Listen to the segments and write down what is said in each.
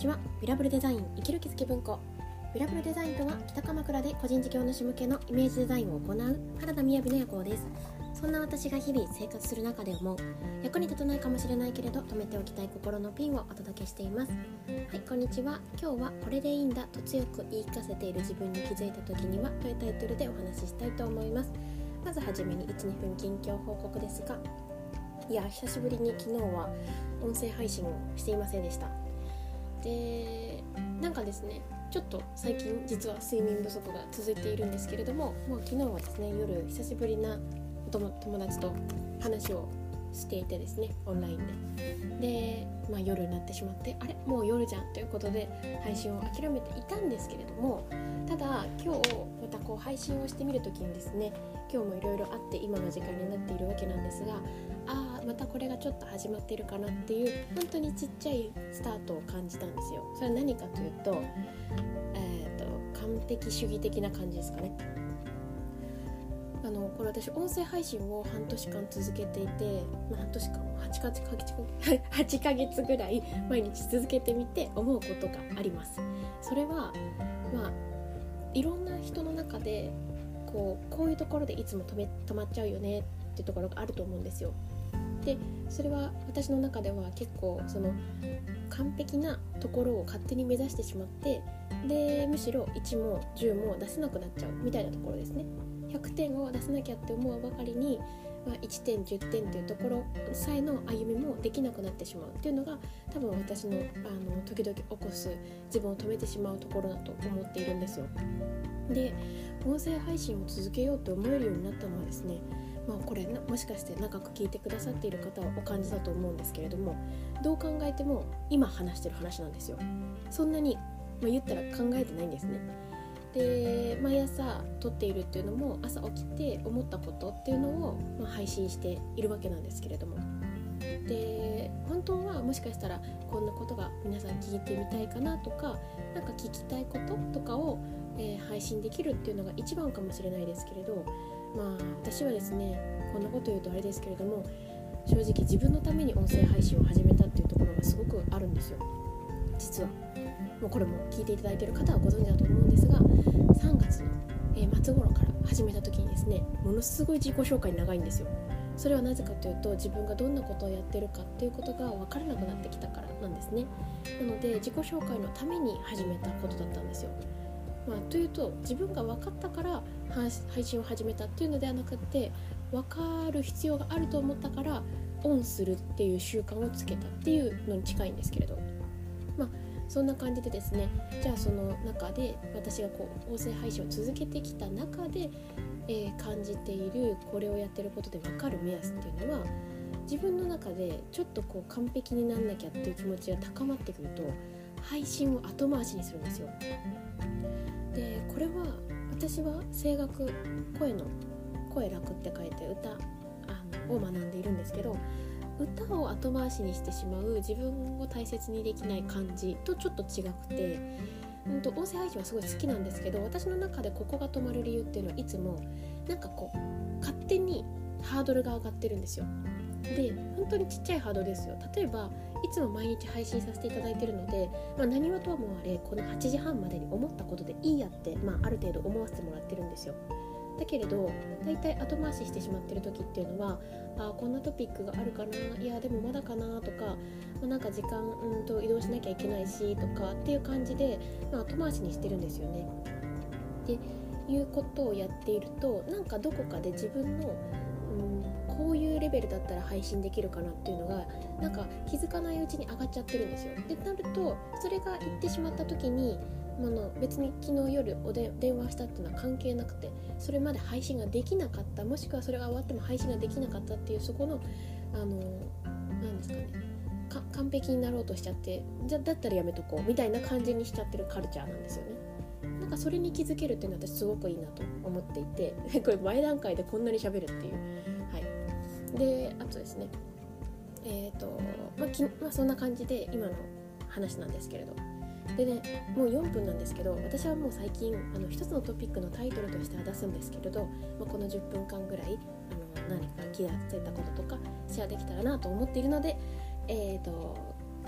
ちは。ビラブルデザイン生きる気づき文庫。ビラブルデザインとは北鎌倉で個人事業主向けのイメージデザインを行う原田雅の夜行です。そんな私が日々生活する中で思う役に立たないかもしれないけれど止めておきたい心のピンをお届けしています。はいこんにちは。今日はこれでいいんだと強く言い聞かせている自分に気づいた時にはというタイトルでお話ししたいと思います。まずはじめに12分近況報告ですが。いや久しぶりに昨日は音声配信をしていませんでした。でなんかですねちょっと最近実は睡眠不足が続いているんですけれどももう昨日はですね夜久しぶりな友達と話をしていてですねオンラインで。で、まあ、夜になってしまってあれ？もう夜じゃんということで配信を諦めていたんですけれどもただ今日またこう配信をしてみる時にですね今日もいろいろあって今の時間になっているわけなんですがああまたこれがちょっと始まってるかなっていう本当にちっちゃいスタートを感じたんですよ。それは何かというと,、えーと、と完璧主義的な感じですかね。あのこれ私音声配信を半年間続けていて、まあ、半年間8か ,8 8ヶ月ぐらい毎日続けてみて思うことがあります。それはまあいろんな人の中でこうこういうところでいつも止め止まっちゃうよねっていうところがあると思うんですよ。でそれは私の中では結構その完璧なところを勝手に目指してしまってでむしろ1も10も出せなくなっちゃうみたいなところですね。100点を出さなきゃって思うばかりに、まあ、1点10点っていうところさえの歩みもできなくなってしまう。っていうのが多分私のあの時々起こす自分を止めてしまうところだと思っているんですよ。で音声配信を続けようと思えるようになったのはですねまあ、これもしかして長く聞いてくださっている方はお感じだと思うんですけれどもどう考えても今話してる話なんですよ。そんなに、まあ、言ったら考えてないんですね。で毎朝撮っているっていうのも朝起きて思ったことっていうのを、ま、配信しているわけなんですけれども。で本当はもしかしたらこんなことが皆さん聞いてみたいかなとか何か聞きたいこととかを、えー、配信できるっていうのが一番かもしれないですけれどまあ私はですねこんなこと言うとあれですけれども正直自分のために音声配信を始めたっていうところがすごくあるんですよ。実は。もうこれも聞いていただいてる方はご存知だと思うんですが3月の、え末頃から始めた時にですねものすごい自己紹介長いんですよ。それはなぜかというと自分がどんなことをやってるかっていうことが分からなくなってきたからなんですね。なので自己紹介のために始めたことだったんですよ。まあ、というと自分が分かったから配信を始めたっていうのではなくて分かる必要があると思ったからオンするっていう習慣をつけたっていうのに近いんですけれどまあそんな感じでですねじゃあその中で私がこう音声配信を続けてきた中で、えー、感じているこれをやってることで分かる目安っていうのは自分の中でちょっとこう完璧になんなきゃっていう気持ちが高まってくると配信を後回しにするんですよ。でこれは私は声楽声の声楽って書いて歌あのを学んでいるんですけど歌を後回しにしてしまう自分を大切にできない感じとちょっと違くて、うん、と音声配信はすごい好きなんですけど私の中でここが止まる理由っていうのはいつもなんかこう勝手にハードルが上がってるんですよ。で本当にちっちゃいハードですよ例えばいつも毎日配信させていただいてるので、まあ、何はともあれこの8時半までに思ったことでいいやって、まあ、ある程度思わせてもらってるんですよだけれど大体後回ししてしまってる時っていうのはあこんなトピックがあるかないやでもまだかなとか、まあ、なんか時間うんと移動しなきゃいけないしとかっていう感じで、まあ、後回しにしてるんですよね。でいうことをやっているとなんかどこかで自分のこういうレベルだったら配信できるかなっていうのがなんか気づかないうちに上がっちゃってるんですよ。でなるとそれが言ってしまった時にあの別に昨日夜おで電話したっていうのは関係なくてそれまで配信ができなかったもしくはそれが終わっても配信ができなかったっていうそこのあの何ですかね完璧になろうとしちゃってじゃだったらやめとこうみたいな感じにしちゃってるカルチャーなんですよね。なんかそれに気づけるっていうのは私すごくいいなと思っていて これ前段階でこんなに喋るっていうであとですねえっ、ー、と、まあきまあ、そんな感じで今の話なんですけれどでねもう4分なんですけど私はもう最近あの一つのトピックのタイトルとしては出すんですけれど、まあ、この10分間ぐらいあの何か気がついたこととかシェアできたらなと思っているのでえっ、ー、と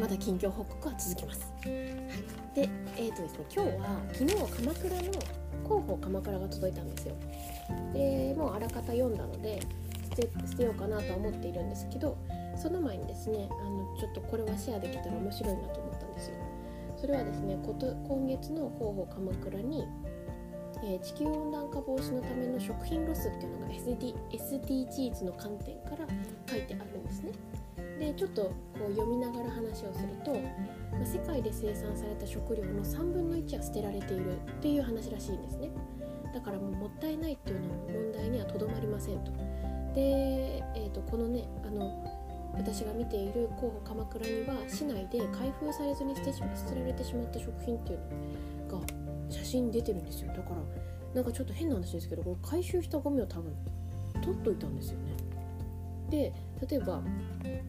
まだ近況報告は続きます。で、えーとですね、今日は昨日鎌倉の広報鎌倉が届いたんですよ。でもうあらかた読んだので捨てようかなと思っているんですけどその前にですねあのちょっとこれはシェアできたら面白いなと思ったんですよ。それはですねこと今月の広報鎌倉に、えー、地球温暖化防止のための食品ロスっていうのが SD SDGs の観点から書いてあるんですね。でちょっとこう読みながら話をすると、まあ、世界で生産された食料の3分の1は捨てられているっていう話らしいんですねだからもうもったいないっていうの問題にはとどまりませんとで、えー、とこのねあの私が見ている候補鎌倉には市内で開封されずに捨て捨てられてしまった食品っていうのが写真に出てるんですよ。だからなんかちょっと変な話ですけどこれ回収したゴミを多分取っといたんですよね。で例えば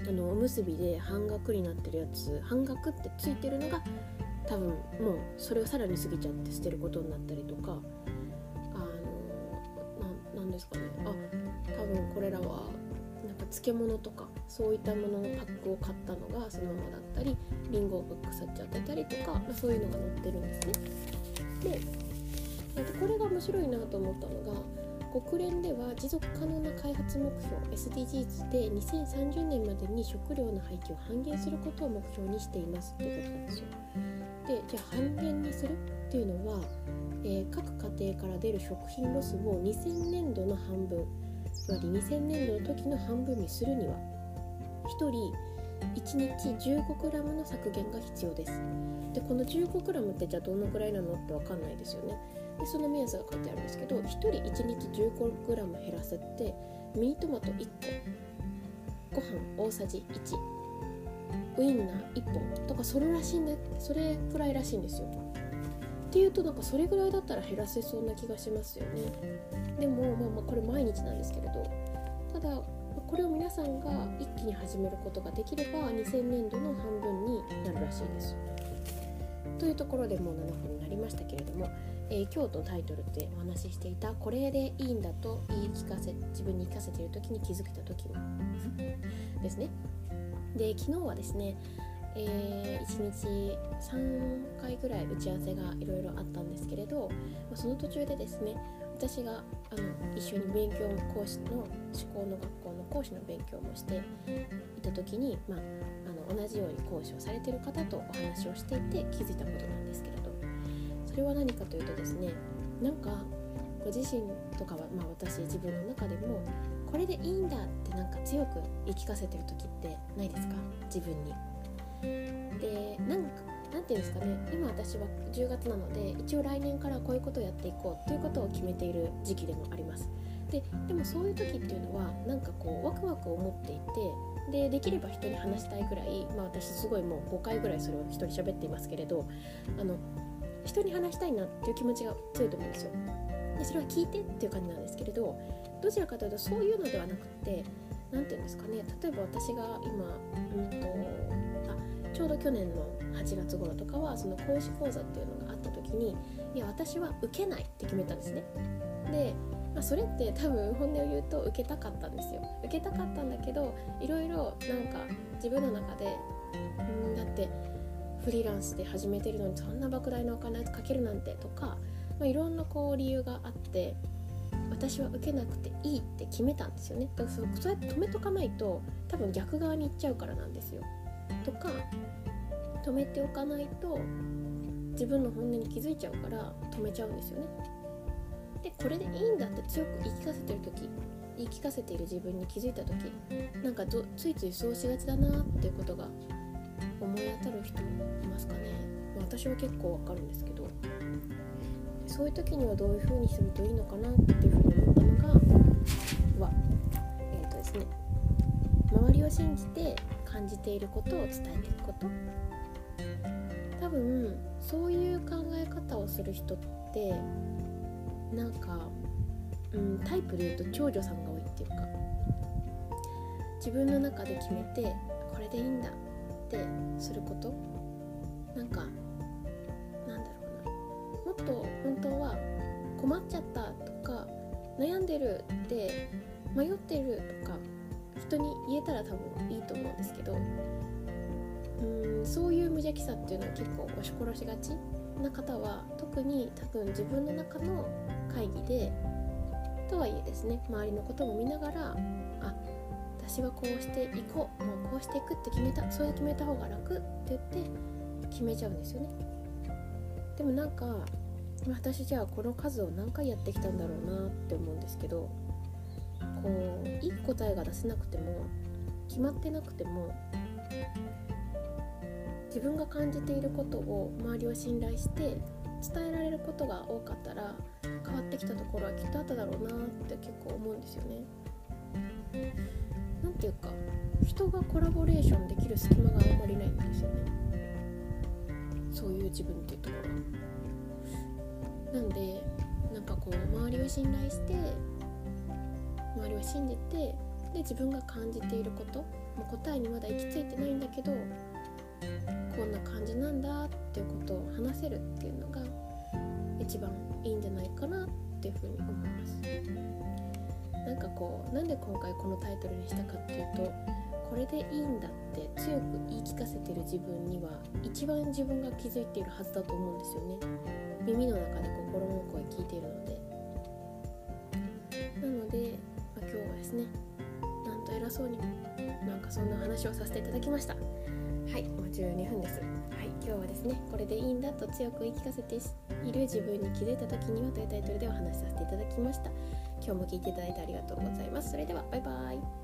あのおむすびで半額になってるやつ半額ってついてるのが多分もうそれをさらに過ぎちゃって捨てることになったりとかあのなんですかね。あ多分これらはなんか漬物とかそういったもののパックを買ったのがそのままだったりりんごが腐っちゃってたりとか、まあ、そういうのが載ってるんですね。でこれが面白いなと思ったのが国連では持続可能な開発目標 SDGs で2030年までに食料の廃棄を半減することを目標にしていますっていうことなんですよ。でじゃあ半減にするっていうのは、えー、各家庭から出る食品ロスを2000年度の半分つまり2000年度の時の半分にするには1人1日 15g の削減が必要です。でこの 15g ってじゃあどのくらいなのって分かんないですよね。でその目安が書いてあるんですけど1人1日 15g 減らすってミニトマト1個ご飯大さじ1ウインナー1本とかそれらしいんだそれくらいらしいんですよっていうとなんかそれぐらいだったら減らせそうな気がしますよね。でもまあまあこれ毎日なんですけれど。ただこれを皆さんが一気に始めることができれば2000年度の半分になるらしいです。というところでもう7分になりましたけれどもえー、今日のタイトルってお話ししていたこれでいいんだと言い聞かせ自分に聞かせている時に気づけた時ですね。で昨日はですね、えー、1日3回ぐらい打ち合わせがいろいろあったんですけれどまその途中でですね私があの一緒に勉強講師の思考の学校の講師の勉強もしていた時に、まあ、あの同じように講師をされてる方とお話をしていて気づいたことなんですけれどそれは何かというとですねなんかご自身とかは、まあ、私自分の中でもこれでいいんだってなんか強く言い聞かせてる時ってないですか？自分に。でなんかなんていうんですかね今私は10月なので一応来年からこういうことをやっていこうということを決めている時期でもあります。ででもそういう時っていうのはなんかこうワクワクを持っていてでできれば人に話したいぐらい、まあ、私すごいもう5回ぐらいそれを人に喋っていますけれどあの人に話したいなっていう気持ちが強いと思うんですよでそれは聞いてっていう感じなんですけれどどちらかというとそういうのではなくって何て言うんですかね例えば私が今うんとあちょうど去年の8月頃とかはその講師講座っていうのがあった時にいや私は受けないって決めたんですね。で、まあ、それって多分本音を言うと受けたかったんですよ。受けたかったんだけどいろいろなんか自分の中でうんだってフリーランスで始めてるのにそんな莫大なお金かけるなんてとか、まあ、いろんなこう理由があって私は受けなくていいって決めたんですよね。だからそうやって止めとかないと多分逆側に行っちゃうからなんですよ。とか止めておかないと自分の本音に気づいちゃうから止めちゃうんですよね。でこれでいいんだって強く言い聞かせてる時言い聞かせている自分に気づいた時なんかついついそうしがちだなっていうことが思い当たる人いますかね、私は結構わかるんですけど。そういう時にはどういう風にするといいのかなっていうふうに思ったのがはえっ、ー、とですね。周りを信じて感じていることを伝えていくこと。多分そういう考え方をする人ってなんか、うん、タイプで言うと長女さんが多いっていうか。自分の中で決めてこれでいいんだってすること。なんかなんだろうな。もっと本当は困っちゃったとか悩んでるって迷ってるとか人に言えたら多分いいと思うんですけどうんそういう無邪気さっていうのは結構押し殺しがちな方は特に多分自分の中の会議でとはいえですね周りのことも見ながらあ私はこうしていこうもうこうしていくって決めたそれで決めた方が楽って言って決めちゃうんですよね。でもなんか私じゃあこの数を何回やってきたんだろうなって思うんですけどこういい答えが出せなくても決まってなくても自分が感じていることを周りを信頼して伝えられることが多かったら変わってきたところはきっとあっただろうなって結構思うんですよね。なんていうか人がコラボレーションできる隙間があんまりないんですよね。そういう自分っていうところ。なんでなんかこう周りを信頼して周りを信じてで自分が感じていることもう答えにまだ行き着いてないんだけどこんな感じなんだっていうことを話せるっていうのが一番いいんじゃないかなっていうふうに思います。なんかこうなんで今回このタイトルにしたかっていうとこれでいいんだって強く言い聞かせてる自分には一番自分が気づいているはずだと思うんですよね。耳の中で心の声聞いているので。偉そうになんかそんな話をさせていただきました。はいもう12分です。はい今日はですねこれでいいんだと強く言い聞かせている自分に気づいた時にはというタイトルでお話しさせていただきました。今日も聞いていただいてありがとうございます。それではバイバイ。